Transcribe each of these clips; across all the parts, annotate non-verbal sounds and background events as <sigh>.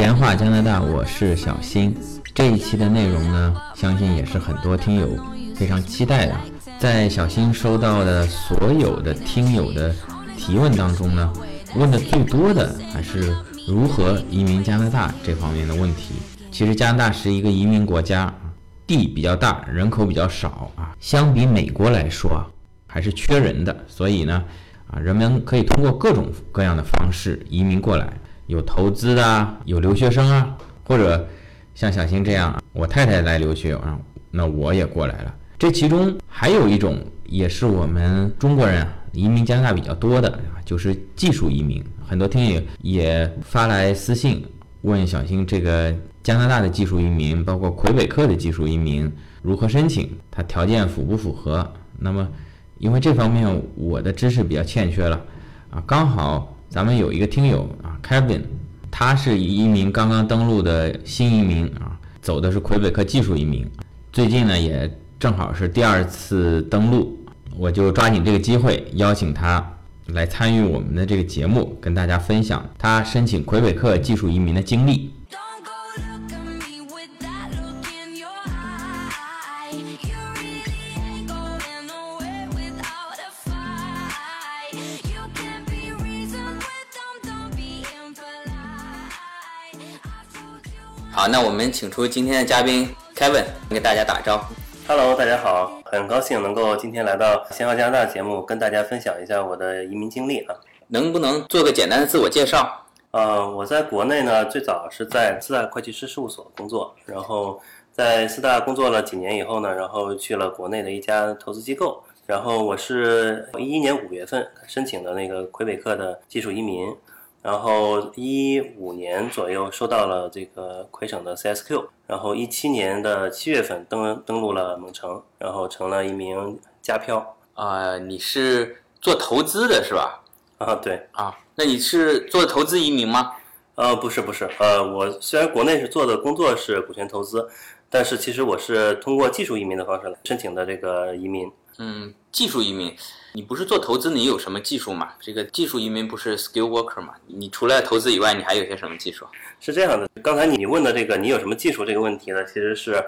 闲话加拿大，我是小新。这一期的内容呢，相信也是很多听友非常期待的。在小新收到的所有的听友的提问当中呢，问的最多的还是如何移民加拿大这方面的问题。其实加拿大是一个移民国家，地比较大，人口比较少啊，相比美国来说啊，还是缺人的。所以呢，啊，人们可以通过各种各样的方式移民过来。有投资的，有留学生啊，或者像小新这样，我太太来留学啊，那我也过来了。这其中还有一种，也是我们中国人移民加拿大比较多的，就是技术移民。很多听友也发来私信问小新，这个加拿大的技术移民，包括魁北克的技术移民如何申请，它条件符不符合？那么，因为这方面我的知识比较欠缺了啊，刚好。咱们有一个听友啊，Kevin，他是一名刚刚登陆的新移民啊，走的是魁北克技术移民，最近呢也正好是第二次登陆，我就抓紧这个机会邀请他来参与我们的这个节目，跟大家分享他申请魁北克技术移民的经历。那我们请出今天的嘉宾 Kevin，给大家打招呼。Hello，大家好，很高兴能够今天来到《鲜花加拿大》节目，跟大家分享一下我的移民经历啊。能不能做个简单的自我介绍？呃，我在国内呢，最早是在四大会计师事务所工作，然后在四大工作了几年以后呢，然后去了国内的一家投资机构，然后我是一一年五月份申请的那个魁北克的技术移民。然后一五年左右收到了这个魁省的 CSQ，然后一七年的七月份登登陆了蒙城，然后成了一名家漂。啊，你是做投资的是吧？啊，对啊，那你是做投资移民吗？呃，不是不是，呃，我虽然国内是做的工作是股权投资，但是其实我是通过技术移民的方式来申请的这个移民。嗯，技术移民。你不是做投资，你有什么技术吗？这个技术移民不是 skill worker 吗？你除了投资以外，你还有些什么技术？是这样的，刚才你问的这个你有什么技术这个问题呢？其实是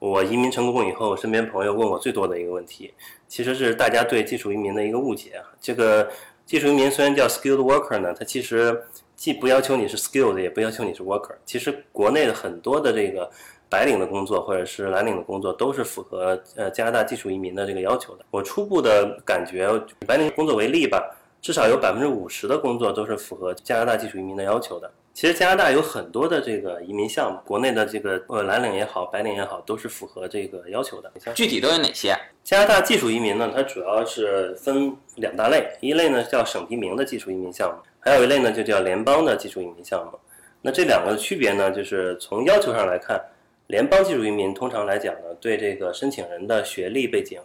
我移民成功以后，身边朋友问我最多的一个问题，其实是大家对技术移民的一个误解。这个技术移民虽然叫 skilled worker 呢，它其实既不要求你是 skilled，也不要求你是 worker。其实国内的很多的这个。白领的工作或者是蓝领的工作都是符合呃加拿大技术移民的这个要求的。我初步的感觉，白领工作为例吧，至少有百分之五十的工作都是符合加拿大技术移民的要求的。其实加拿大有很多的这个移民项目，国内的这个呃蓝领也好，白领也好，都是符合这个要求的。具体都有哪些？加拿大技术移民呢？它主要是分两大类，一类呢叫省提名的技术移民项目，还有一类呢就叫联邦的技术移民项目。那这两个的区别呢，就是从要求上来看。联邦技术移民通常来讲呢，对这个申请人的学历背景、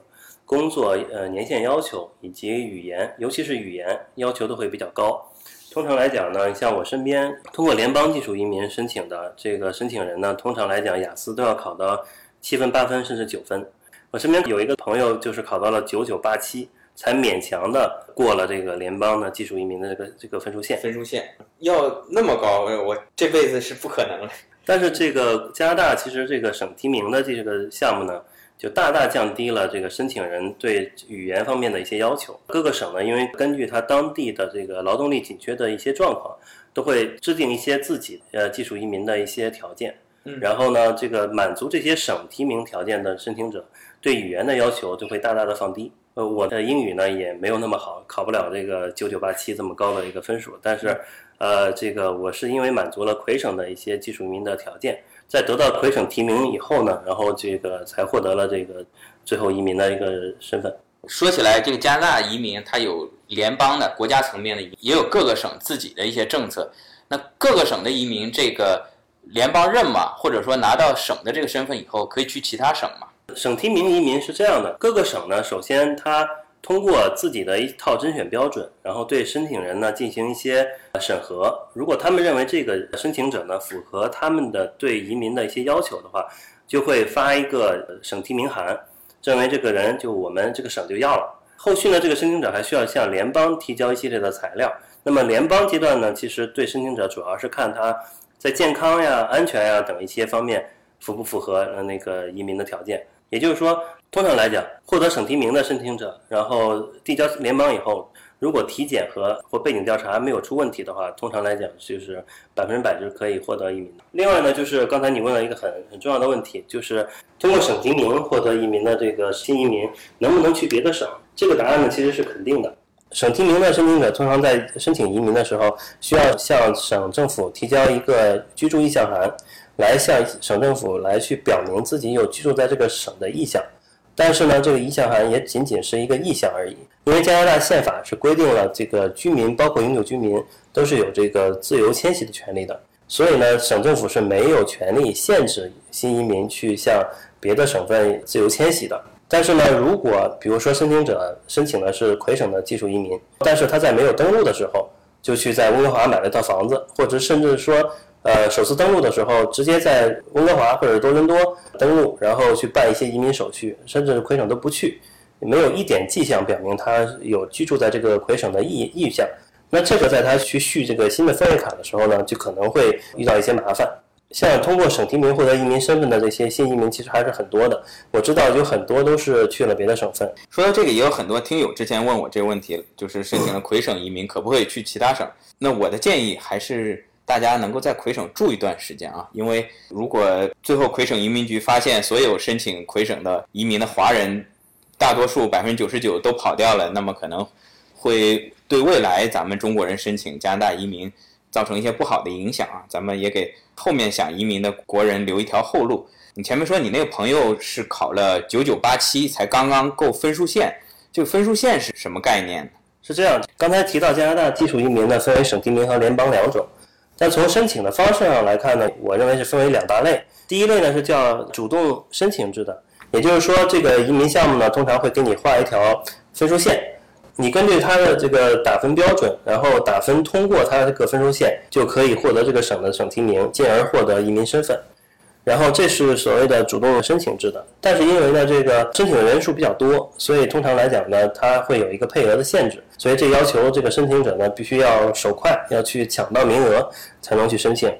工作呃年限要求以及语言，尤其是语言要求都会比较高。通常来讲呢，像我身边通过联邦技术移民申请的这个申请人呢，通常来讲雅思都要考到七分、八分甚至九分。我身边有一个朋友就是考到了九九八七，才勉强的过了这个联邦的技术移民的这个这个分数线。分数线要那么高，我这辈子是不可能了。但是这个加拿大其实这个省提名的这个项目呢，就大大降低了这个申请人对语言方面的一些要求。各个省呢，因为根据它当地的这个劳动力紧缺的一些状况，都会制定一些自己呃技术移民的一些条件。嗯，然后呢，这个满足这些省提名条件的申请者，对语言的要求就会大大的放低。呃，我的英语呢也没有那么好，考不了这个九九八七这么高的一个分数，但是。呃，这个我是因为满足了魁省的一些技术移民的条件，在得到魁省提名以后呢，然后这个才获得了这个最后移民的一个身份。说起来，这个加拿大移民它有联邦的国家层面的，也有各个省自己的一些政策。那各个省的移民，这个联邦认嘛？或者说拿到省的这个身份以后，可以去其他省嘛？省提名移民是这样的，各个省呢，首先它。通过自己的一套甄选标准，然后对申请人呢进行一些审核。如果他们认为这个申请者呢符合他们的对移民的一些要求的话，就会发一个省提名函，认为这个人就我们这个省就要了。后续呢，这个申请者还需要向联邦提交一系列的材料。那么联邦阶段呢，其实对申请者主要是看他在健康呀、安全呀等一些方面符不符合呃那个移民的条件。也就是说，通常来讲，获得省提名的申请者，然后递交联邦以后，如果体检和或背景调查没有出问题的话，通常来讲就是百分之百就是可以获得移民的。另外呢，就是刚才你问了一个很很重要的问题，就是通过省提名获得移民的这个新移民能不能去别的省？这个答案呢其实是肯定的。省提名的申请者通常在申请移民的时候，需要向省政府提交一个居住意向函。来向省政府来去表明自己有居住在这个省的意向，但是呢，这个意向函也仅仅是一个意向而已。因为加拿大宪法是规定了这个居民，包括永久居民，都是有这个自由迁徙的权利的。所以呢，省政府是没有权利限制新移民去向别的省份自由迁徙的。但是呢，如果比如说申请者申请的是魁省的技术移民，但是他在没有登陆的时候就去在温哥华买了一套房子，或者甚至说。呃，首次登陆的时候，直接在温哥华或者多伦多登陆，然后去办一些移民手续，甚至魁省都不去，没有一点迹象表明他有居住在这个魁省的意意向。那这个在他去续这个新的枫叶卡的时候呢，就可能会遇到一些麻烦。像通过省提名获得移民身份的这些新移民，其实还是很多的。我知道有很多都是去了别的省份。说到这个，也有很多听友之前问我这个问题，就是申请了魁省移民，可不可以去其他省？那我的建议还是。大家能够在魁省住一段时间啊，因为如果最后魁省移民局发现所有申请魁省的移民的华人，大多数百分之九十九都跑掉了，那么可能会对未来咱们中国人申请加拿大移民造成一些不好的影响啊。咱们也给后面想移民的国人留一条后路。你前面说你那个朋友是考了九九八七才刚刚够分数线，这个分数线是什么概念？是这样，刚才提到加拿大技术移民呢，分为省提名和联邦两种。但从申请的方式上来看呢，我认为是分为两大类。第一类呢是叫主动申请制的，也就是说，这个移民项目呢通常会给你画一条分数线，你根据它的这个打分标准，然后打分通过它这个分数线，就可以获得这个省的省提名，进而获得移民身份。然后这是所谓的主动申请制的，但是因为呢这个申请的人数比较多，所以通常来讲呢，它会有一个配额的限制，所以这要求这个申请者呢必须要手快，要去抢到名额才能去申请。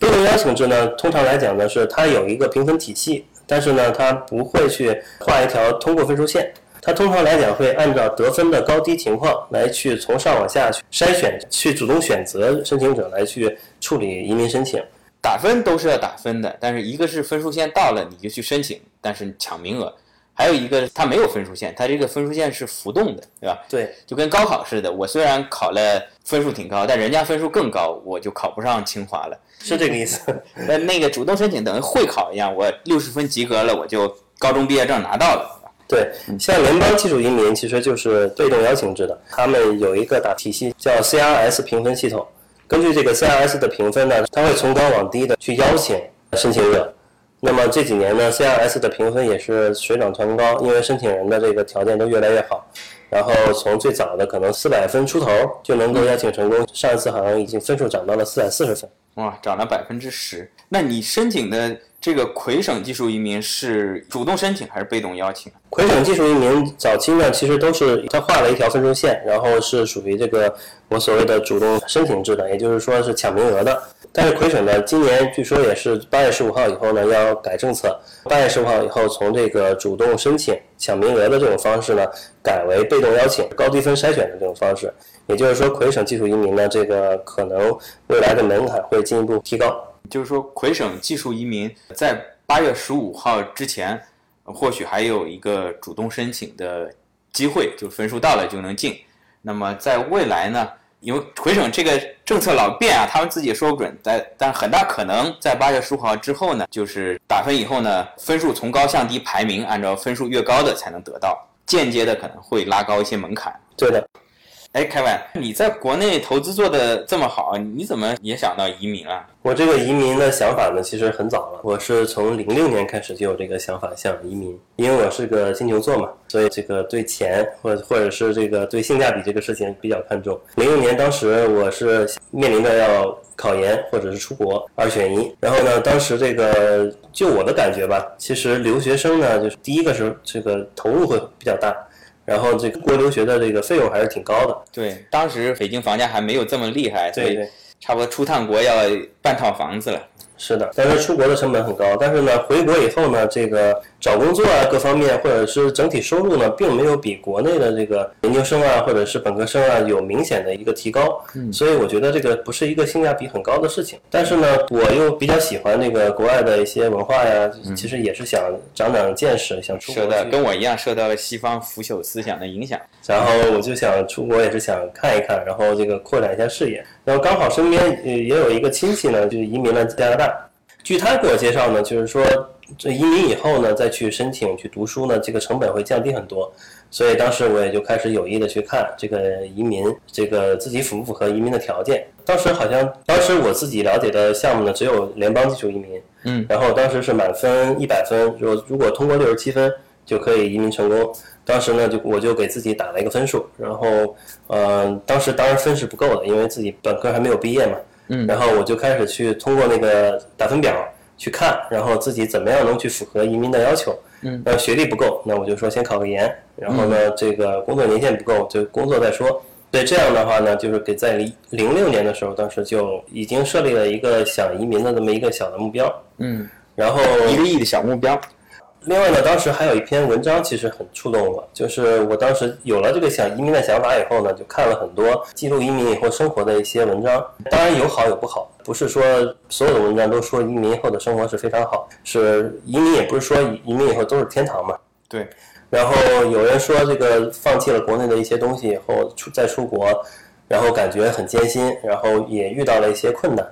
被动邀请制呢，通常来讲呢是它有一个评分体系，但是呢它不会去画一条通过分数线，它通常来讲会按照得分的高低情况来去从上往下去筛选，去主动选择申请者来去处理移民申请。打分都是要打分的，但是一个是分数线到了你就去申请，但是抢名额；还有一个它没有分数线，它这个分数线是浮动的，对吧？对，就跟高考似的，我虽然考了分数挺高，但人家分数更高，我就考不上清华了，是这个意思。那那个主动申请等于会考一样，我六十分及格了，我就高中毕业证拿到了。对，像联邦技术移民其实就是被动邀请制的，他们有一个打体系叫 CRS 评分系统。根据这个 CRS 的评分呢，它会从高往低的去邀请申请者。那么这几年呢，CRS 的评分也是水涨船高，因为申请人的这个条件都越来越好。然后从最早的可能四百分出头就能够邀请成功，上一次好像已经分数涨到了四百四十分。哇，涨了百分之十。那你申请的这个魁省技术移民是主动申请还是被动邀请？魁省技术移民早期呢，其实都是他画了一条分数线，然后是属于这个我所谓的主动申请制的，也就是说是抢名额的。但是魁省呢，今年据说也是八月十五号以后呢要改政策，八月十五号以后从这个主动申请抢名额的这种方式呢，改为被动邀请高低分筛选的这种方式。也就是说，魁省技术移民呢，这个可能未来的门槛会进一步提高。就是说，魁省技术移民在八月十五号之前，或许还有一个主动申请的机会，就分数到了就能进。那么在未来呢，因为魁省这个政策老变啊，他们自己也说不准。但但很大可能在八月十五号之后呢，就是打分以后呢，分数从高向低排名，按照分数越高的才能得到，间接的可能会拉高一些门槛。对的。哎，凯文，你在国内投资做的这么好，你怎么也想到移民啊？我这个移民的想法呢，其实很早了。我是从零六年开始就有这个想法，想移民。因为我是个金牛座嘛，所以这个对钱或或者是这个对性价比这个事情比较看重。零六年当时我是面临着要考研或者是出国二选一，然后呢，当时这个就我的感觉吧，其实留学生呢，就是第一个是这个投入会比较大。然后这个国留学的这个费用还是挺高的。对，当时北京房价还没有这么厉害，所以差不多出趟国要半套房子了。是的，但是出国的成本很高，但是呢，回国以后呢，这个找工作啊，各方面或者是整体收入呢，并没有比国内的这个研究生啊，或者是本科生啊有明显的一个提高。嗯，所以我觉得这个不是一个性价比很高的事情。但是呢，我又比较喜欢那个国外的一些文化呀，其实也是想长长见识，想出国。受到跟我一样受到了西方腐朽思想的影响，然后我就想出国，也是想看一看，然后这个扩展一下视野。然后刚好身边也也有一个亲戚呢，就是移民了加拿大。据他给我介绍呢，就是说这移民以后呢，再去申请去读书呢，这个成本会降低很多。所以当时我也就开始有意的去看这个移民，这个自己符不符合移民的条件。当时好像当时我自己了解的项目呢，只有联邦技术移民，嗯，然后当时是满分一百分，如如果通过六十七分就可以移民成功。当时呢，就我就给自己打了一个分数，然后呃，当时当然分是不够的，因为自己本科还没有毕业嘛。嗯，然后我就开始去通过那个打分表去看，然后自己怎么样能去符合移民的要求。嗯，然后学历不够，那我就说先考个研，然后呢，这个工作年限不够，就工作再说。对，这样的话呢，就是给在零零六年的时候，当时就已经设立了一个想移民的这么一个小的目标。嗯，然后一个亿的小目标。另外呢，当时还有一篇文章，其实很触动我。就是我当时有了这个想移民的想法以后呢，就看了很多记录移民以后生活的一些文章。当然有好有不好，不是说所有的文章都说移民后的生活是非常好。是移民也不是说移民以后都是天堂嘛。对。然后有人说这个放弃了国内的一些东西以后出再出国，然后感觉很艰辛，然后也遇到了一些困难。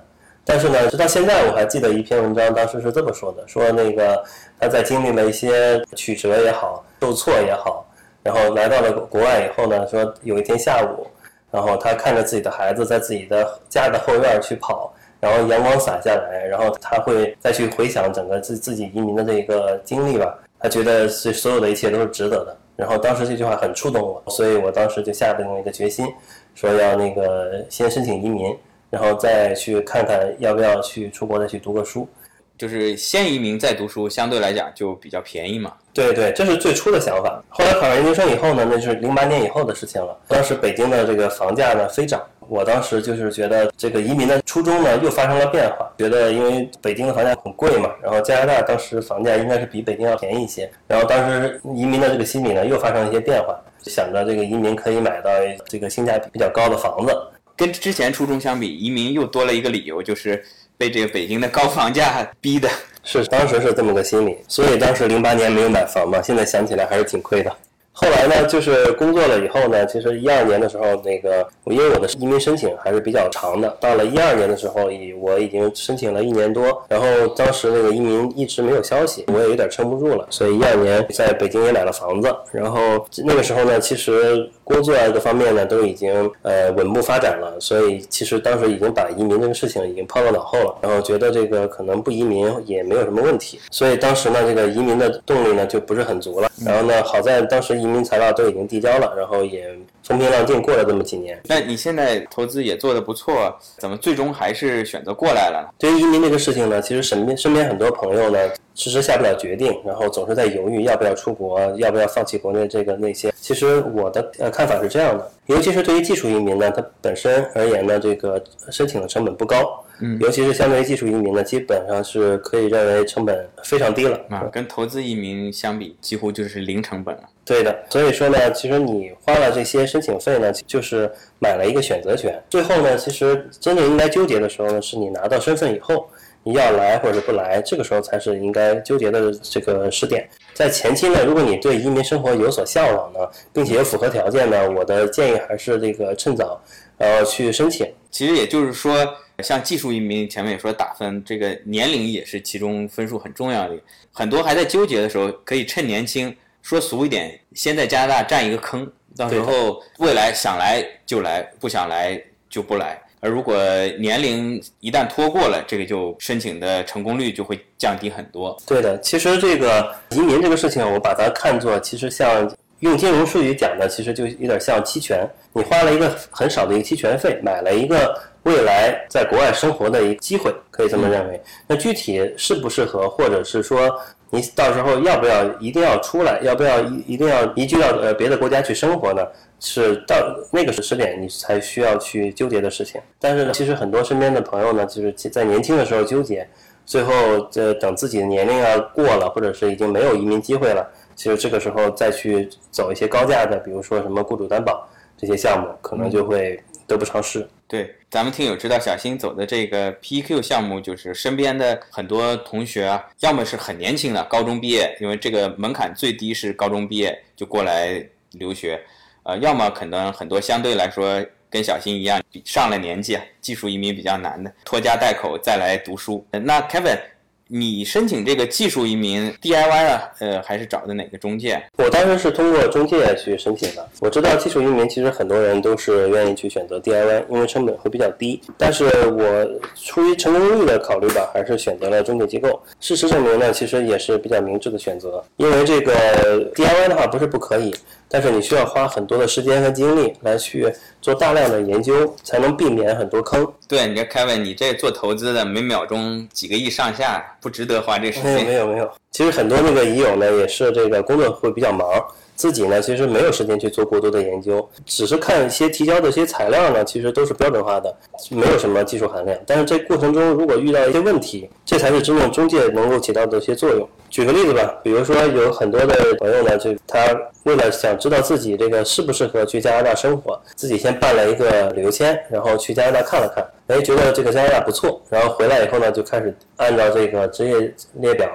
但是呢，直到现在我还记得一篇文章，当时是这么说的：说那个他在经历了一些曲折也好、受挫也好，然后来到了国外以后呢，说有一天下午，然后他看着自己的孩子在自己的家的后院去跑，然后阳光洒下来，然后他会再去回想整个自自己移民的这个经历吧，他觉得是所有的一切都是值得的。然后当时这句话很触动我，所以我当时就下定了一个决心，说要那个先申请移民。然后再去看看要不要去出国再去读个书，就是先移民再读书，相对来讲就比较便宜嘛。对对，这是最初的想法。后来考上研究生以后呢，那就是零八年以后的事情了。当时北京的这个房价呢飞涨，我当时就是觉得这个移民的初衷呢又发生了变化，觉得因为北京的房价很贵嘛，然后加拿大当时房价应该是比北京要便宜一些，然后当时移民的这个心理呢又发生了一些变化，想着这个移民可以买到这个性价比比较高的房子。跟之前初中相比，移民又多了一个理由，就是被这个北京的高房价逼的。<laughs> 是，当时是这么个心理，所以当时零八年没有买房嘛，现在想起来还是挺亏的。后来呢，就是工作了以后呢，其实一二年的时候，那个我因为我的移民申请还是比较长的，到了一二年的时候，已我已经申请了一年多，然后当时那个移民一直没有消息，我也有点撑不住了，所以一二年在北京也买了房子，然后那个时候呢，其实工作啊各方面呢都已经呃稳步发展了，所以其实当时已经把移民这个事情已经抛到脑后了，然后觉得这个可能不移民也没有什么问题，所以当时呢这个移民的动力呢就不是很足了，然后呢好在当时。移民材料都已经递交了，然后也风平浪静过了这么几年。那你现在投资也做得不错，怎么最终还是选择过来了？对于移民这个事情呢，其实身边身边很多朋友呢，迟迟下不了决定，然后总是在犹豫要不要出国，要不要放弃国内这个那些。其实我的呃看法是这样的，尤其是对于技术移民呢，它本身而言呢，这个申请的成本不高。嗯，尤其是相对于技术移民呢，基本上是可以认为成本非常低了啊，跟投资移民相比，几乎就是零成本了。对的，所以说呢，其实你花了这些申请费呢，就是买了一个选择权。最后呢，其实真正应该纠结的时候呢，是你拿到身份以后，你要来或者不来，这个时候才是应该纠结的这个时点。在前期呢，如果你对移民生活有所向往呢，并且有符合条件呢，我的建议还是这个趁早，呃，去申请。其实也就是说。像技术移民，前面也说打分，这个年龄也是其中分数很重要的。很多还在纠结的时候，可以趁年轻，说俗一点，先在加拿大占一个坑，到时候未来想来就来，不想来就不来。而如果年龄一旦拖过了，这个就申请的成功率就会降低很多。对的，其实这个移民这个事情，我把它看作其实像。用金融术语讲的，其实就有点像期权。你花了一个很少的一个期权费，买了一个未来在国外生活的一个机会，可以这么认为。那具体适不适合，或者是说你到时候要不要一定要出来，要不要一一定要移居到呃别的国家去生活呢？是到那个时点你才需要去纠结的事情。但是呢，其实很多身边的朋友呢，就是在年轻的时候纠结，最后这等自己的年龄啊过了，或者是已经没有移民机会了，其实这个时候再去走一些高价的，比如说什么雇主担保这些项目，可能就会得不偿失。对，咱们听友知道小新走的这个 PEQ 项目，就是身边的很多同学啊，要么是很年轻的高中毕业，因为这个门槛最低是高中毕业就过来留学，呃，要么可能很多相对来说跟小新一样，比上了年纪啊，技术移民比较难的，拖家带口再来读书。那 Kevin。你申请这个技术移民 DIY 啊，呃，还是找的哪个中介？我当时是通过中介去申请的。我知道技术移民其实很多人都是愿意去选择 DIY，因为成本会比较低。但是我出于成功率的考虑吧，还是选择了中介机构。事实证明呢，其实也是比较明智的选择。因为这个 DIY 的话不是不可以，但是你需要花很多的时间和精力来去做大量的研究，才能避免很多坑。对，你这 Kevin，你这做投资的，每秒钟几个亿上下。不值得花这时间。没有没有没有，其实很多那个乙友呢，也是这个工作会比较忙，自己呢其实没有时间去做过多的研究，只是看一些提交的一些材料呢，其实都是标准化的，没有什么技术含量。但是这过程中如果遇到一些问题，这才是真正中介能够起到的一些作用。举个例子吧，比如说有很多的朋友呢，就他为了想知道自己这个适不适合去加拿大生活，自己先办了一个旅游签，然后去加拿大看了看，哎，觉得这个加拿大不错，然后回来以后呢，就开始按照这个职业列表，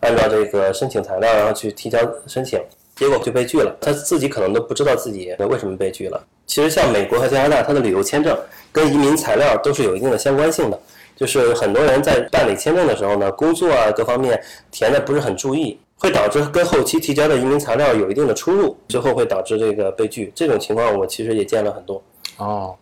按照这个申请材料，然后去提交申请，结果就被拒了。他自己可能都不知道自己为什么被拒了。其实像美国和加拿大，它的旅游签证跟移民材料都是有一定的相关性的。就是很多人在办理签证的时候呢，工作啊各方面填的不是很注意，会导致跟后期提交的移民材料有一定的出入，最后会导致这个被拒。这种情况我其实也见了很多。哦，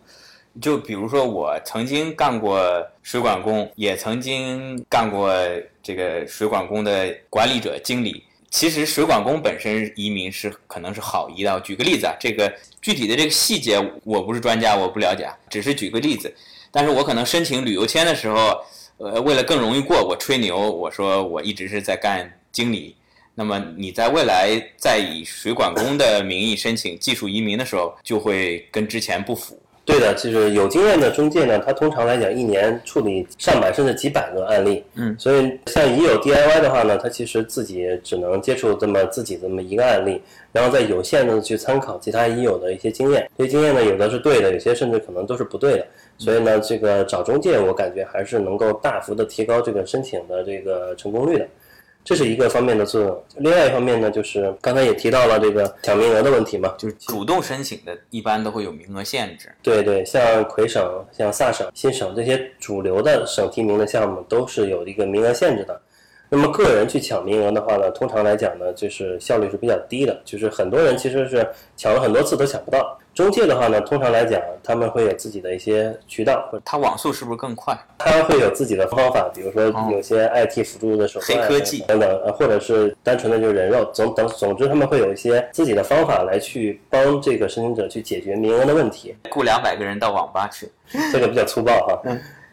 就比如说我曾经干过水管工，也曾经干过这个水管工的管理者、经理。其实水管工本身移民是可能是好移的。举个例子啊，这个具体的这个细节我不是专家，我不了解，只是举个例子。但是我可能申请旅游签的时候，呃，为了更容易过，我吹牛，我说我一直是在干经理。那么你在未来再以水管工的名义申请技术移民的时候，就会跟之前不符。对的，就是有经验的中介呢，他通常来讲一年处理上百甚至几百个案例。嗯，所以像已有 DIY 的话呢，他其实自己只能接触这么自己这么一个案例，然后再有限的去参考其他已有的一些经验。这些经验呢，有的是对的，有些甚至可能都是不对的。所以呢，这个找中介，我感觉还是能够大幅的提高这个申请的这个成功率的，这是一个方面的作用。另外一方面呢，就是刚才也提到了这个抢名额的问题嘛，就是主动申请的，一般都会有名额限制。对对，像魁省、像萨省、新省这些主流的省提名的项目，都是有一个名额限制的。那么个人去抢名额的话呢，通常来讲呢，就是效率是比较低的，就是很多人其实是抢了很多次都抢不到。中介的话呢，通常来讲他们会有自己的一些渠道，他网速是不是更快？他会有自己的方法，比如说有些 IT 辅助的手段、黑科技等等，呃，或者是单纯的就是人肉，总等，总之他们会有一些自己的方法来去帮这个申请者去解决名额的问题。雇两百个人到网吧去，这个比较粗暴哈。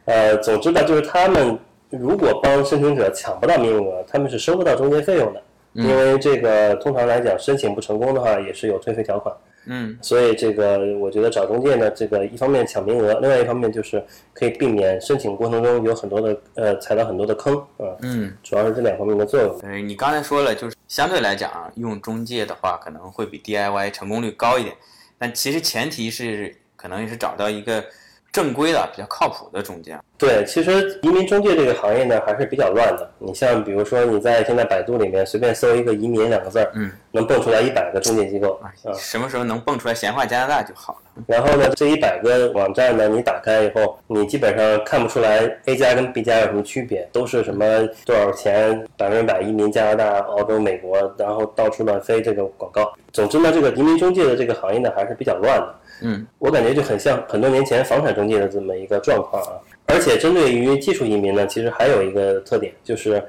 呃，总之呢，就是他们。如果帮申请者抢不到名额，他们是收不到中介费用的，因为这个通常来讲，申请不成功的话也是有退费条款。嗯，所以这个我觉得找中介呢，这个一方面抢名额，另外一方面就是可以避免申请过程中有很多的呃踩到很多的坑啊。嗯，主要是这两方面的作用。嗯，你刚才说了，就是相对来讲啊，用中介的话可能会比 DIY 成功率高一点，但其实前提是可能也是找到一个。正规的、比较靠谱的中介。对，其实移民中介这个行业呢，还是比较乱的。你像比如说你在现在百度里面随便搜一个“移民”两个字儿，嗯，能蹦出来一百个中介机构。啊，什么时候能蹦出来闲话加拿大就好了。然后呢，这一百个网站呢，你打开以后，你基本上看不出来 A 加跟 B 加有什么区别，都是什么多少钱，百分之百移民加拿大、澳洲、美国，然后到处乱飞这种广告。总之呢，这个移民中介的这个行业呢，还是比较乱的。嗯，我感觉就很像很多年前房产中介的这么一个状况啊。而且针对于技术移民呢，其实还有一个特点，就是，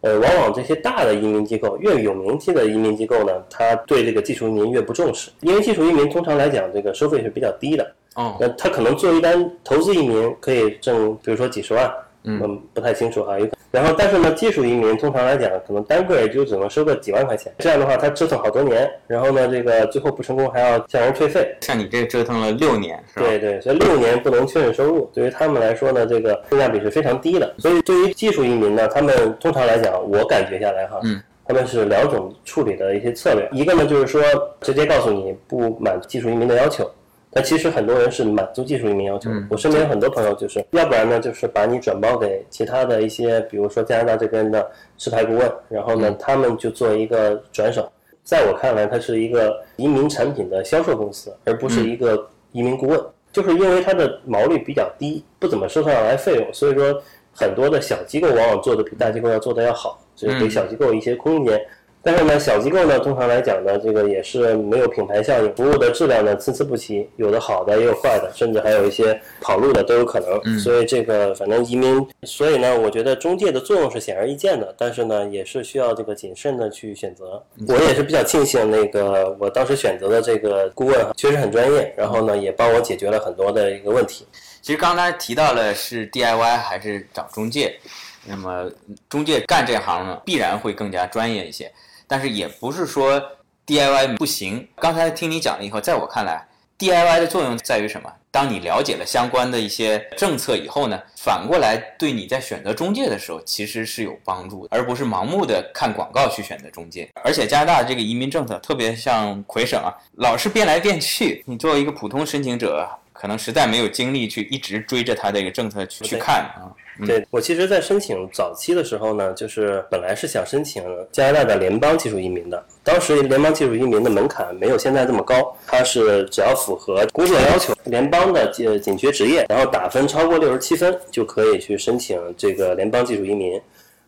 呃，往往这些大的移民机构越有名气的移民机构呢，他对这个技术移民越不重视，因为技术移民通常来讲这个收费是比较低的。哦，那他可能做一单投资移民可以挣，比如说几十万，嗯，不太清楚哈。有可然后，但是呢，技术移民通常来讲，可能单个也就只能收个几万块钱。这样的话，他折腾好多年，然后呢，这个最后不成功还要向人退费。像你这折腾了六年，是吧？对对，所以六年不能确认收入，对于他们来说呢，这个性价比是非常低的。所以对于技术移民呢，他们通常来讲，我感觉下来哈，嗯，他们是两种处理的一些策略。一个呢，就是说直接告诉你不满技术移民的要求。但其实很多人是满足技术移民要求。我身边有很多朋友就是，要不然呢，就是把你转包给其他的一些，比如说加拿大这边的持牌顾问，然后呢，他们就做一个转手。在我看来，它是一个移民产品的销售公司，而不是一个移民顾问。就是因为它的毛利比较低，不怎么收上来费用，所以说很多的小机构往往做的比大机构要做的要好，所以给小机构一些空间。但是呢，小机构呢，通常来讲呢，这个也是没有品牌效应，服务的质量呢参差不齐，有的好的也有坏的，甚至还有一些跑路的都有可能。所以这个反正移民，所以呢，我觉得中介的作用是显而易见的，但是呢，也是需要这个谨慎的去选择。我也是比较庆幸那个我当时选择的这个顾问确实很专业，然后呢，也帮我解决了很多的一个问题。其实刚才提到了是 DIY 还是找中介，那么中介干这行呢，必然会更加专业一些。但是也不是说 DIY 不行。刚才听你讲了以后，在我看来，DIY 的作用在于什么？当你了解了相关的一些政策以后呢，反过来对你在选择中介的时候，其实是有帮助的，而不是盲目的看广告去选择中介。而且加拿大这个移民政策，特别像魁省啊，老是变来变去。你作为一个普通申请者，可能实在没有精力去一直追着他这个政策去去看啊。对我其实，在申请早期的时候呢，就是本来是想申请加拿大的联邦技术移民的。当时联邦技术移民的门槛没有现在这么高，它是只要符合工作要求、联邦的呃紧缺职业，然后打分超过六十七分就可以去申请这个联邦技术移民。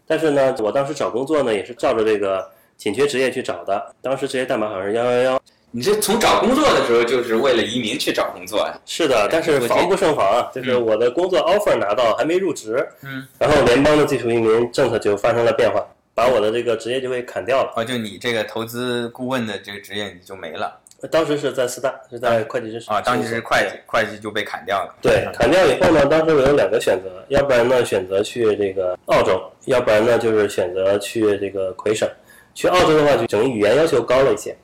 但是呢，我当时找工作呢也是照着这个紧缺职业去找的，当时职业代码好像是幺幺幺。你这从找工作的时候就是为了移民去找工作呀？是的，但是防不胜防啊，就是我的工作 offer 拿到还没入职，嗯，然后联邦的技术移民政策就发生了变化，把我的这个职业就被砍掉了。哦，就你这个投资顾问的这个职业你就没了。当时是在四大，是在会计师啊，当时是会计，会计就被砍掉了。对，砍掉以后呢，当时我有两个选择，要不然呢选择去这个澳洲，要不然呢就是选择去这个魁省。去澳洲的话，就整个语言要求高了一些。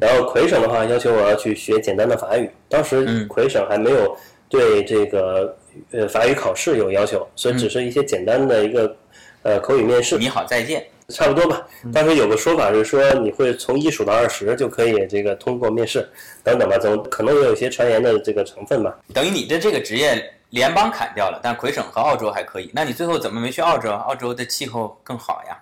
然后魁省的话要求我要去学简单的法语，当时魁省还没有对这个呃法语考试有要求，所以只是一些简单的一个呃口语面试。你好，再见，差不多吧。当时有个说法是说你会从一数到二十就可以这个通过面试等等吧，总可能也有一些传言的这个成分吧。等于你的这个职业联邦砍掉了，但魁省和澳洲还可以。那你最后怎么没去澳洲？澳洲的气候更好呀。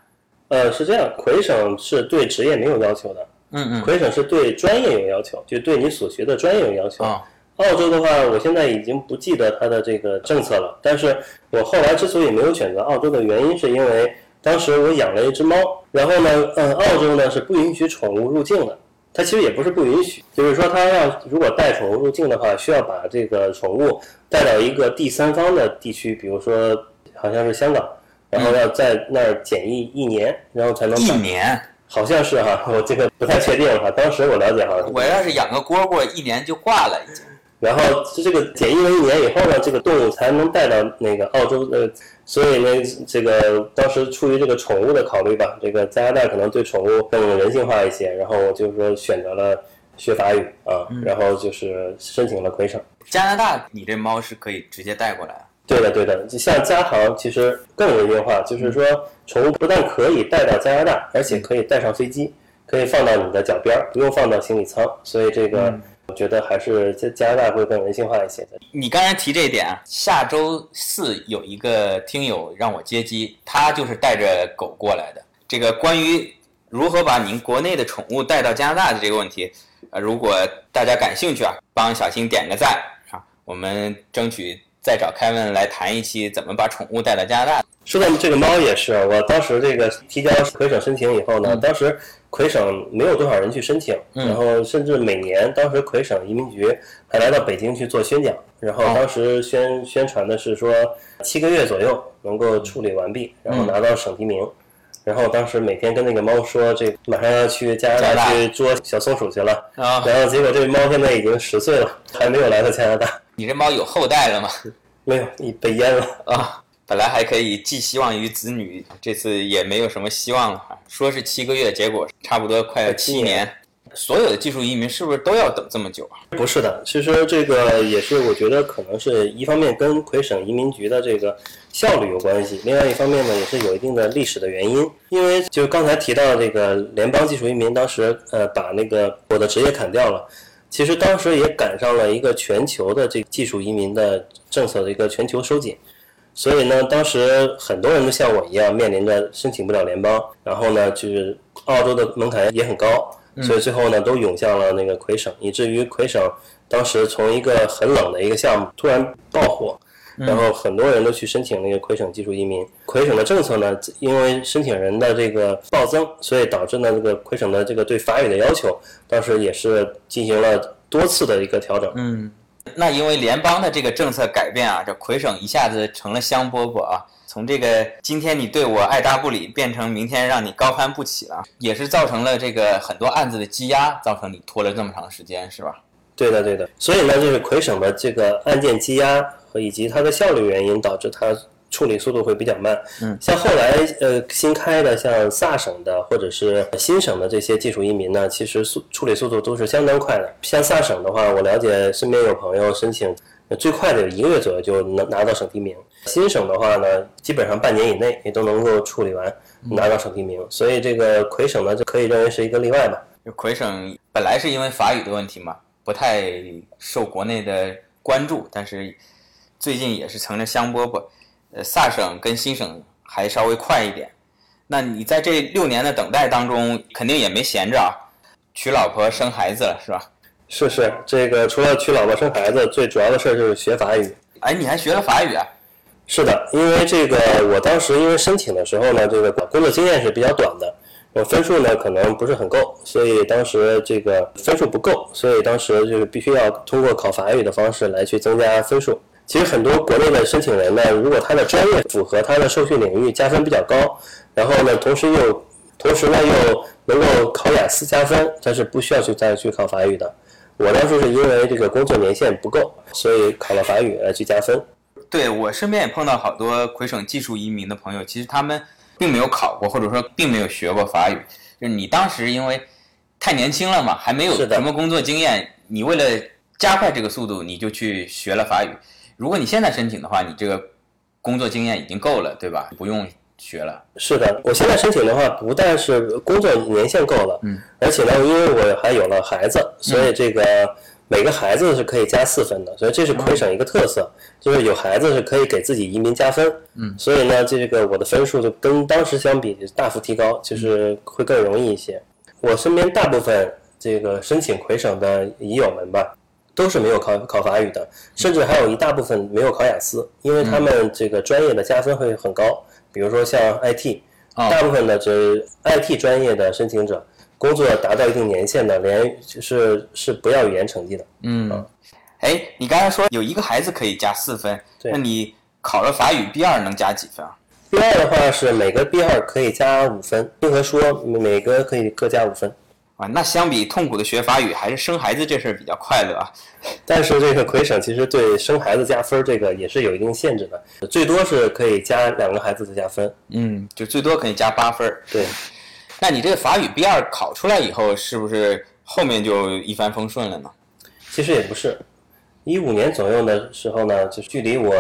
呃，是这样，魁省是对职业没有要求的。嗯嗯，魁省是对专业有要求，就对你所学的专业有要求。啊，澳洲的话，我现在已经不记得它的这个政策了。但是我后来之所以没有选择澳洲的原因，是因为当时我养了一只猫，然后呢，嗯，澳洲呢是不允许宠物入境的。它其实也不是不允许，就是说它要如果带宠物入境的话，需要把这个宠物带到一个第三方的地区，比如说好像是香港，然后要在那儿检疫一年，然后才能一年。好像是哈，<laughs> 我这个不太确定哈。<laughs> 当时我了解哈，我要是养个蝈蝈，一年就挂了已经。然后这个检疫了一年以后呢，这个动物才能带到那个澳洲呃，所以呢，这个当时出于这个宠物的考虑吧，这个加拿大可能对宠物更人性化一些，然后我就是说选择了学法语啊，然后就是申请了魁省。加拿大，你这猫是可以直接带过来。对的，对的，像加航其实更人性化，就是说宠物不但可以带到加拿大，而且可以带上飞机，可以放到你的脚边儿，不用放到行李舱。所以这个我觉得还是在加拿大会更人性化一些的。你刚才提这一点啊，下周四有一个听友让我接机，他就是带着狗过来的。这个关于如何把您国内的宠物带到加拿大的这个问题，呃，如果大家感兴趣啊，帮小新点个赞啊，我们争取。再找凯文来谈一期怎么把宠物带到加拿大。说到这个猫也是，我当时这个提交魁省申请以后呢，当时魁省没有多少人去申请，然后甚至每年当时魁省移民局还来到北京去做宣讲，然后当时宣宣传的是说七个月左右能够处理完毕，然后拿到省提名。然后当时每天跟那个猫说，这马上要去加拿大去捉小松鼠去了，然后结果这猫现在已经十岁了，还没有来到加拿大。你这猫有后代了吗？没有，你被淹了。啊，本来还可以寄希望于子女，这次也没有什么希望了。说是七个月，结果差不多快要七年。所有的技术移民是不是都要等这么久啊？不是的，其实这个也是我觉得可能是一方面跟魁省移民局的这个效率有关系，另外一方面呢也是有一定的历史的原因。因为就刚才提到这个联邦技术移民当时呃把那个我的职业砍掉了，其实当时也赶上了一个全球的这技术移民的政策的一个全球收紧，所以呢当时很多人都像我一样面临着申请不了联邦，然后呢就是澳洲的门槛也很高。所以最后呢，都涌向了那个魁省，以至于魁省当时从一个很冷的一个项目突然爆火，然后很多人都去申请那个魁省技术移民。魁省的政策呢，因为申请人的这个暴增，所以导致呢这个魁省的这个对法语的要求，当时也是进行了多次的一个调整。嗯，那因为联邦的这个政策改变啊，这魁省一下子成了香饽饽啊。从这个今天你对我爱答不理，变成明天让你高攀不起了，也是造成了这个很多案子的积压，造成你拖了这么长时间，是吧？对的，对的。所以呢，就是魁省的这个案件积压和以及它的效率原因，导致它处理速度会比较慢。嗯，像后来呃新开的像萨省的或者是新省的这些技术移民呢，其实速处理速度都是相当快的。像萨省的话，我了解身边有朋友申请。最快的有一个月左右就能拿到省提名。新省的话呢，基本上半年以内也都能够处理完，拿到省提名。所以这个魁省呢，就可以认为是一个例外吧。魁省本来是因为法语的问题嘛，不太受国内的关注，但是最近也是成了香饽饽。呃，萨省跟新省还稍微快一点。那你在这六年的等待当中，肯定也没闲着啊，娶老婆生孩子了，是吧？是是，这个除了娶老婆生孩子，最主要的事儿就是学法语。哎，你还学了法语啊？是的，因为这个我当时因为申请的时候呢，这个工作经验是比较短的，我分数呢可能不是很够，所以当时这个分数不够，所以当时就是必须要通过考法语的方式来去增加分数。其实很多国内的申请人呢，如果他的专业符合他的受训领域，加分比较高，然后呢，同时又同时呢又能够考雅思加分，他是不需要去再去考法语的。我当时是因为这个工作年限不够，所以考了法语来去加分。对我身边也碰到好多魁省技术移民的朋友，其实他们并没有考过，或者说并没有学过法语。就是你当时因为太年轻了嘛，还没有什么工作经验，你为了加快这个速度，你就去学了法语。如果你现在申请的话，你这个工作经验已经够了，对吧？不用。学了是的，我现在申请的话，不但是工作年限够了，嗯，而且呢，因为我还有了孩子，所以这个每个孩子是可以加四分的，所以这是魁省一个特色，就是有孩子是可以给自己移民加分，嗯，所以呢，这个我的分数就跟当时相比大幅提高，就是会更容易一些。我身边大部分这个申请魁省的移友们吧，都是没有考考法语的，甚至还有一大部分没有考雅思，因为他们这个专业的加分会很高。比如说像 IT，大部分的这 IT 专业的申请者，工作达到一定年限的，连是是不要语言成绩的。嗯，哎，你刚才说有一个孩子可以加四分，那你考了法语 B 二能加几分啊？B 二的话是每个 B 二可以加五分，并和说每个可以各加五分。啊，那相比痛苦的学法语，还是生孩子这事儿比较快乐啊。<laughs> 但是这个魁省其实对生孩子加分这个也是有一定限制的，最多是可以加两个孩子的加分。嗯，就最多可以加八分。对，那你这个法语 B 二考出来以后，是不是后面就一帆风顺了呢？其实也不是，一五年左右的时候呢，就距离我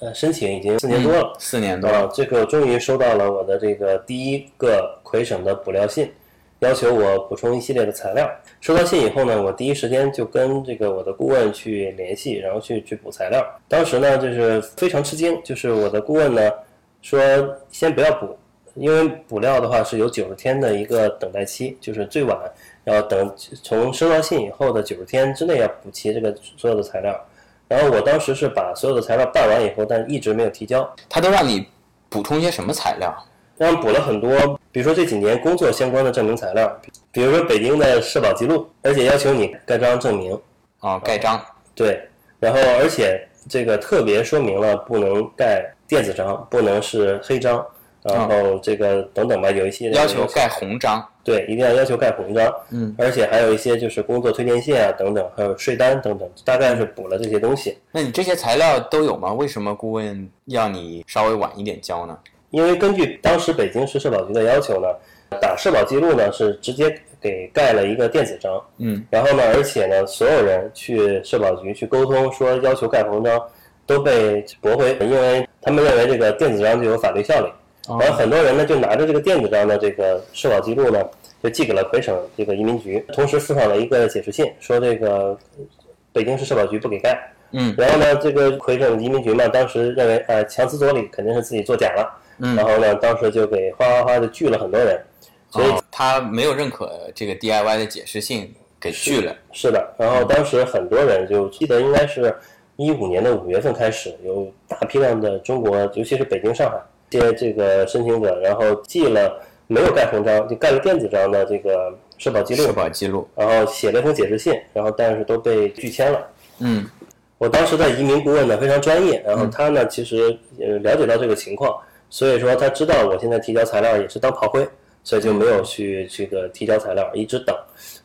呃申请已经四年多了，四年多啊，这个终于收到了我的这个第一个魁省的补料信。要求我补充一系列的材料。收到信以后呢，我第一时间就跟这个我的顾问去联系，然后去去补材料。当时呢，就是非常吃惊，就是我的顾问呢说先不要补，因为补料的话是有九十天的一个等待期，就是最晚要等从收到信以后的九十天之内要补齐这个所有的材料。然后我当时是把所有的材料办完以后，但一直没有提交。他都让你补充些什么材料？让补了很多。比如说这几年工作相关的证明材料，比如说北京的社保记录，而且要求你盖章证明。啊，盖章。对，然后而且这个特别说明了不能盖电子章，不能是黑章，然后这个等等吧，有一些要求盖红章，对，一定要要求盖红章，嗯，而且还有一些就是工作推荐信啊等等，还有税单等等，大概是补了这些东西。那你这些材料都有吗？为什么顾问要你稍微晚一点交呢？因为根据当时北京市社保局的要求呢，打社保记录呢是直接给盖了一个电子章，嗯，然后呢，而且呢，所有人去社保局去沟通说要求盖红章，都被驳回，因为他们认为这个电子章就有法律效力。然后很多人呢就拿着这个电子章的这个社保记录呢，就寄给了魁省这个移民局，同时附上了一个解释信，说这个北京市社保局不给盖。嗯，然后呢，这个魁省移民局嘛，当时认为呃强词夺理，肯定是自己作假了。嗯，然后呢，当时就给哗哗哗的拒了很多人。所以哦他没有认可这个 DIY 的解释信，给拒了。是的，然后当时很多人就记得应该是一五年的五月份开始，有大批量的中国，尤其是北京、上海这些这个申请者，然后寄了没有盖红章，就盖了电子章的这个社保记录社，保记录，然后写了一封解释信，然后但是都被拒签了。嗯我当时的移民顾问呢非常专业，然后他呢其实呃了解到这个情况，所以说他知道我现在提交材料也是当炮灰，所以就没有去这个提交材料，一直等，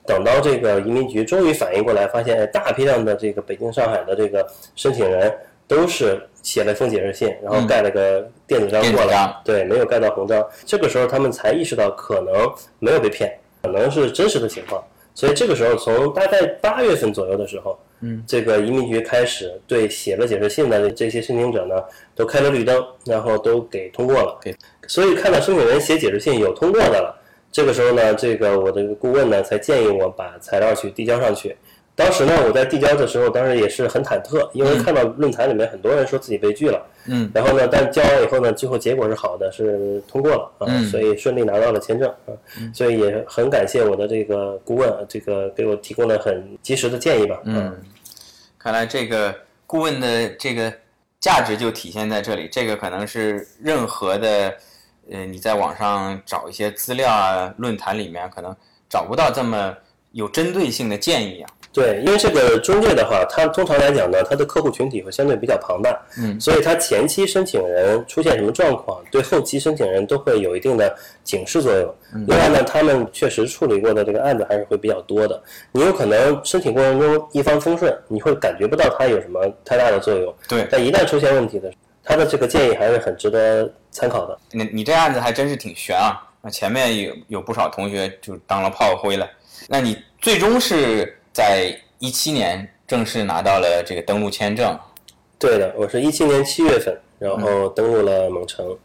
等到这个移民局终于反应过来，发现哎大批量的这个北京、上海的这个申请人都是写了一封解释信，然后盖了个电子章过来对，没有盖到红章，这个时候他们才意识到可能没有被骗，可能是真实的情况。所以这个时候，从大概八月份左右的时候，嗯，这个移民局开始对写了解释信的这些申请者呢，都开了绿灯，然后都给通过了。给所以看到申请人写解释信有通过的了，这个时候呢，这个我的顾问呢才建议我把材料去递交上去。当时呢，我在递交的时候，当时也是很忐忑，因为看到论坛里面很多人说自己被拒了，嗯，然后呢，但交完以后呢，最后结果是好的，是通过了啊，嗯。所以顺利拿到了签证啊，所以也很感谢我的这个顾问，这个给我提供了很及时的建议吧，啊。嗯，看来这个顾问的这个价值就体现在这里。这个可能是任何的，呃，你在网上找一些资料啊，论坛里面可能找不到这么有针对性的建议啊。对，因为这个中介的话，它通常来讲呢，它的客户群体会相对比较庞大，嗯，所以它前期申请人出现什么状况，对后期申请人都会有一定的警示作用。另外呢，他们确实处理过的这个案子还是会比较多的，你有可能申请过程中一帆风顺，你会感觉不到它有什么太大的作用，对，但一旦出现问题的，他的这个建议还是很值得参考的。你你这案子还真是挺悬啊！那前面有有不少同学就当了炮灰了。那你最终是在一七年正式拿到了这个登陆签证，对的，我是一七年七月份，然后登陆了蒙城。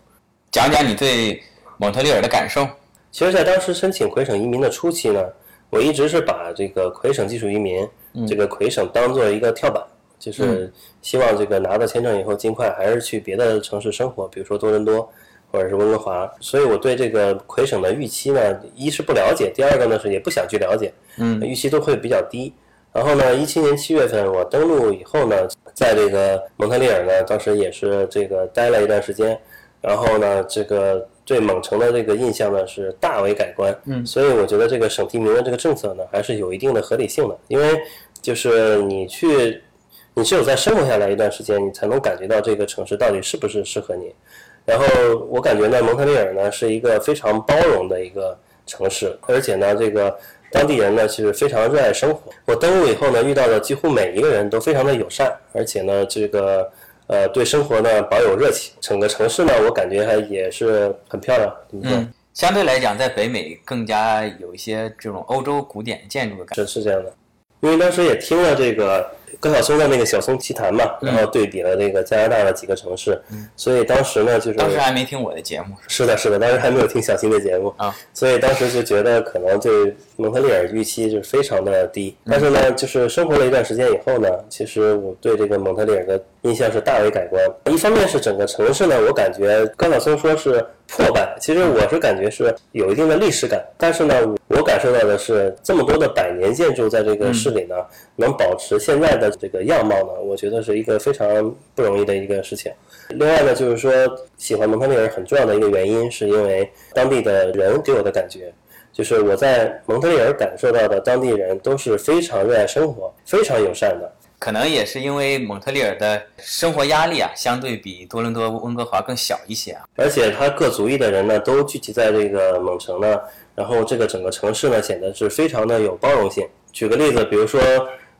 讲讲你对蒙特利尔的感受。其实，在当时申请魁省移民的初期呢，我一直是把这个魁省技术移民，这个魁省当做一个跳板，就是希望这个拿到签证以后，尽快还是去别的城市生活，比如说多伦多或者是温哥华。所以我对这个魁省的预期呢，一是不了解，第二个呢是也不想去了解，嗯，预期都会比较低。然后呢，一七年七月份我登陆以后呢，在这个蒙特利尔呢，当时也是这个待了一段时间，然后呢，这个对蒙城的这个印象呢是大为改观。嗯所以我觉得这个省提名的这个政策呢，还是有一定的合理性的，因为就是你去，你只有在生活下来一段时间，你才能感觉到这个城市到底是不是适合你。然后我感觉呢，蒙特利尔呢是一个非常包容的一个城市，而且呢，这个当地人呢其实非常热爱生活。我登陆以后呢，遇到的几乎每一个人都非常的友善，而且呢，这个呃对生活呢保有热情。整个城市呢，我感觉还也是很漂亮，怎么说？嗯，相对来讲，在北美更加有一些这种欧洲古典建筑的感觉。是是这样的，因为当时也听了这个高晓松的那个《晓松奇谈》嘛，然后对比了那个加拿大的几个城市，所以当时呢就是当时还没听我的节目，是的，是的，当时还没有听小新的节目啊，所以当时就觉得可能对蒙特利尔预期就是非常的低。但是呢，就是生活了一段时间以后呢，其实我对这个蒙特利尔的印象是大为改观。一方面是整个城市呢，我感觉高晓松说是破败，其实我是感觉是有一定的历史感。但是呢，我感受到的是这么多的百年建筑在这个市里呢，能保持现在的这个样貌呢，我觉得是一个非常不容易的一个事情。另外呢，就是说喜欢蒙特利尔很重要的一个原因，是因为当地的人给我的感觉，就是我在蒙特利尔感受到的当地人都是非常热爱生活、非常友善的。可能也是因为蒙特利尔的生活压力啊，相对比多伦多、温哥华更小一些啊。而且它各族裔的人呢都聚集在这个蒙城呢，然后这个整个城市呢显得是非常的有包容性。举个例子，比如说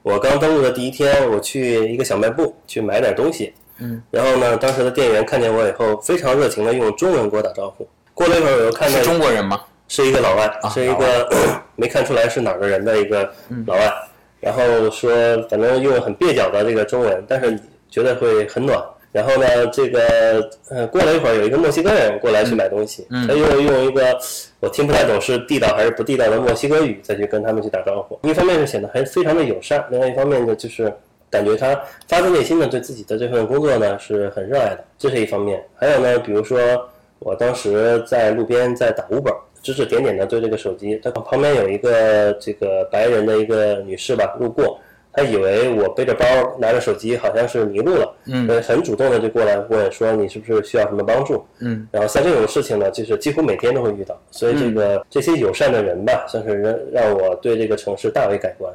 我刚登陆的第一天，我去一个小卖部去买点东西，嗯，然后呢，当时的店员看见我以后，非常热情的用中文给我打招呼。过了一会儿，我又看到是中国人吗？是一个老外，啊是一个 <coughs> 没看出来是哪儿的人的一个老外，然后说反正用很蹩脚的这个中文，但是觉得会很暖。然后呢，这个呃，过了一会儿，有一个墨西哥人过来去买东西，他又用一个我听不太懂是地道还是不地道的墨西哥语再去跟他们去打招呼。一方面是显得还非常的友善，另外一方面呢，就是感觉他发自内心的对自己的这份工作呢是很热爱的，这是一方面。还有呢，比如说我当时在路边在打 Uber，指指点点的对这个手机，他旁边有一个这个白人的一个女士吧路过，她以为我背着包拿着手机好像是迷路了，嗯。呃，很主动的就过来问说你是不是需要什么帮助，嗯，然后像这种事情呢，就是几乎每天都会遇到，所以这个、这些友善的人吧，算是让让我对这个城市大为改观，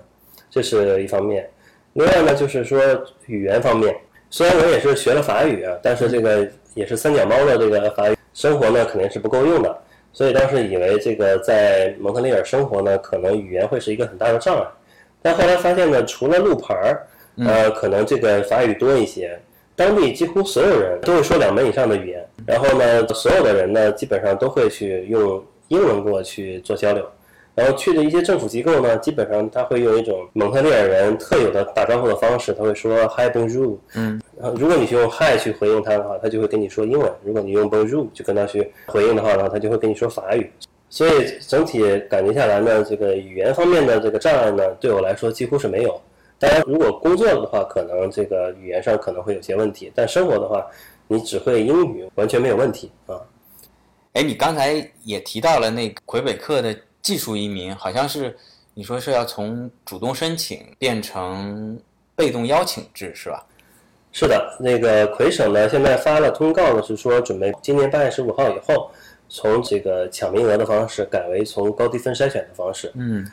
这是一方面。另外呢，就是说语言方面，虽然我也是学了法语啊，但是这个也是三脚猫的这个法语，生活呢肯定是不够用的，所以当时以为这个在蒙特利尔生活呢，可能语言会是一个很大的障碍。但后来发现呢，除了路牌儿，呃，可能这个法语多一些。当地几乎所有人都会说两门以上的语言，然后呢，所有的人呢，基本上都会去用英文跟我去做交流。然后去的一些政府机构呢，基本上他会用一种蒙特利尔人特有的打招呼的方式，他会说 Hi Bonjour。嗯，然后如果你去用 Hi 去回应他的话，他就会跟你说英文；如果你用 Bonjour 去跟他去回应的话呢，他就会跟你说法语。所以整体感觉下来呢，这个语言方面的这个障碍呢，对我来说几乎是没有。当然，如果工作的话，可能这个语言上可能会有些问题，但生活的话，你只会英语完全没有问题啊。哎，你刚才也提到了那个魁北克的技术移民，好像是你说是要从主动申请变成被动邀请制，是吧？是的，那个魁省呢，现在发了通告呢，是说准备今年八月十五号以后，从这个抢名额的方式改为从高低分筛选的方式。嗯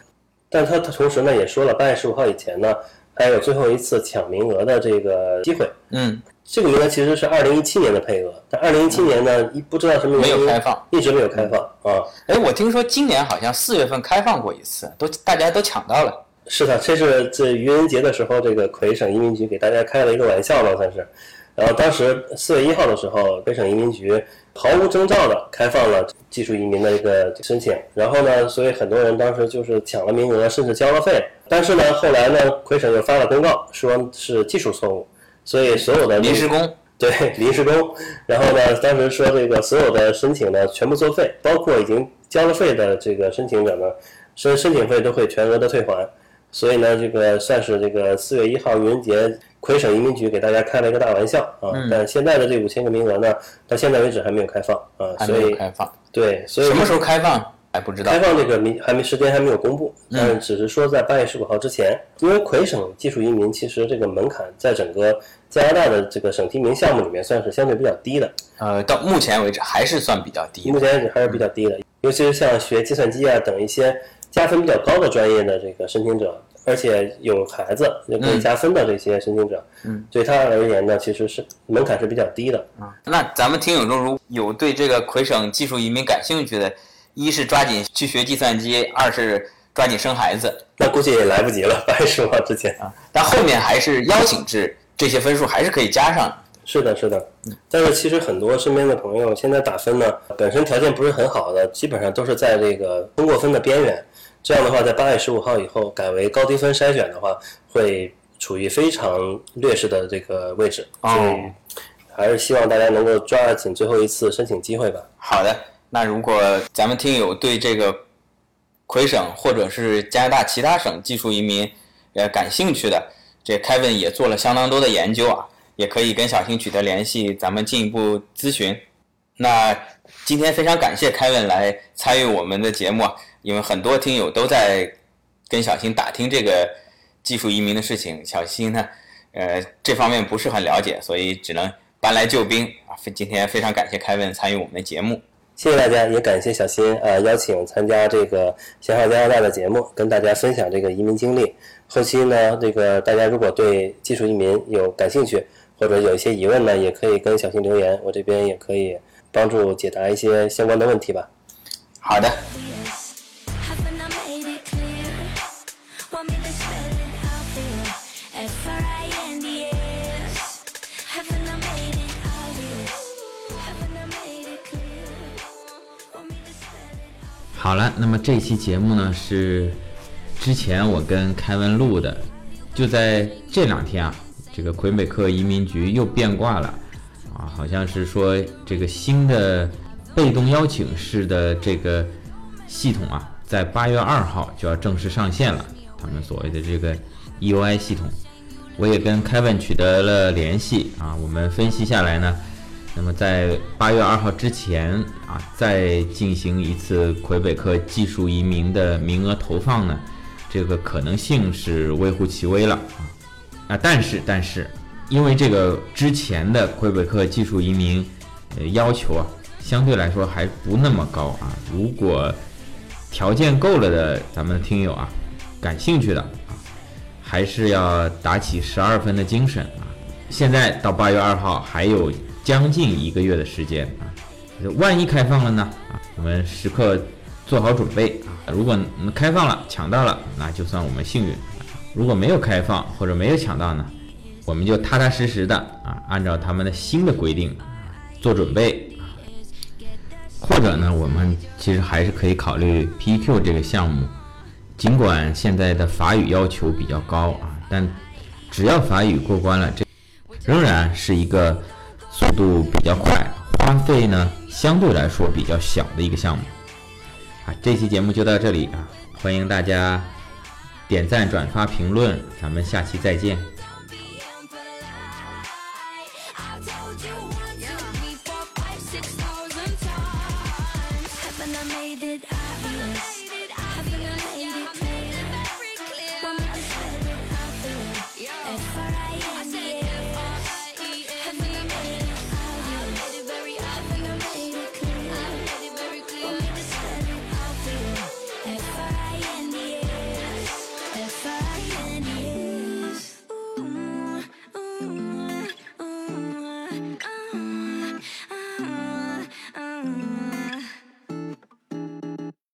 但他他同时呢也说了，八月十五号以前呢，还有最后一次抢名额的这个机会。嗯，这个名额其实是二零一七年的配额，但二零一七年呢，一不知道什么没原因有开放。一直没有开放啊。哎，我听说今年好像四月份开放过一次，都大家都抢到了。是的，这是这愚人节的时候，这个魁省移民局给大家开了一个玩笑吧，算是。然后当时四月一号的时候，魁省移民局毫无征兆的开放了技术移民的一个申请，然后呢，所以很多人当时就是抢了名额，甚至交了费。但是呢，后来呢，魁省又发了公告，说是技术错误，所以所有的临时工，<laughs> 对临时工，然后呢，当时说这个所有的申请呢全部作废，包括已经交了费的这个申请者呢，申申请费都会全额的退还。所以呢，这个算是这个四月一号愚人节，魁省移民局给大家开了一个大玩笑啊。但现在的这五千个名额呢，到现在为止还没有开放啊，还没有所以开放，对，所以什么时候开放还不知道开。放这个名还没时间还没有公布，但只是说在八月十五号之前，因为魁省技术移民其实这个门槛在整个加拿大的这个省提名项目里面算是相对比较低的，呃，到目前为止还是算比较低目。前为止还是比较低的，尤其是像学计算机啊等一些加分比较高的专业的这个申请者，而且有孩子也可以加分的这些申请者，嗯，对他而言呢，其实是门槛是比较低的。啊，那咱们听友中如有对这个魁省技术移民感兴趣的，一是抓紧去学计算机，二是抓紧生孩子那估计也来不及了，八月十五号之前。啊。但后面还是邀请制，这些分数还是可以加上。是的，是的，但是其实很多身边的朋友现在打分呢，本身条件不是很好的，基本上都是在这个通过分的边缘。这样的话，在八月十五号以后改为高低分筛选的话，会处于非常劣势的这个位置。哦所以还是希望大家能够抓紧最后一次申请机会吧。好的，那如果咱们听友对这个魁省或者是加拿大其他省技术移民呃感兴趣的，这 Kevin 也做了相当多的研究啊，也可以跟小新取得联系，咱们进一步咨询。那今天非常感谢 Kevin 来参与我们的节目，因为很多听友都在跟小新打听这个技术移民的事情，小新呢，呃，这方面不是很了解，所以只能搬来救兵啊。今天非常感谢 Kevin 参与我们的节目。谢谢大家，也感谢小新呃邀请参加这个《小小加拿大》的节目，跟大家分享这个移民经历。后期呢，这个大家如果对技术移民有感兴趣，或者有一些疑问呢，也可以跟小新留言，我这边也可以帮助解答一些相关的问题吧。好的，好了，那么这期节目呢是之前我跟凯文录的，就在这两天啊，这个魁北克移民局又变卦了啊，好像是说这个新的被动邀请式的这个系统啊，在八月二号就要正式上线了，他们所谓的这个 EUI 系统，我也跟凯文取得了联系啊，我们分析下来呢。那么在八月二号之前啊，再进行一次魁北克技术移民的名额投放呢，这个可能性是微乎其微了啊。啊，但是但是，因为这个之前的魁北克技术移民呃要求啊，相对来说还不那么高啊。如果条件够了的咱们听友啊，感兴趣的啊，还是要打起十二分的精神啊。现在到八月二号还有将近一个月的时间啊，万一开放了呢啊，我们时刻做好准备啊。如果开放了抢到了，那就算我们幸运；如果没有开放或者没有抢到呢，我们就踏踏实实的啊，按照他们的新的规定做准备。或者呢，我们其实还是可以考虑 PQ 这个项目，尽管现在的法语要求比较高啊，但只要法语过关了，这仍然是一个速度比较快、花费呢相对来说比较小的一个项目。啊，这期节目就到这里啊，欢迎大家点赞、转发、评论，咱们下期再见。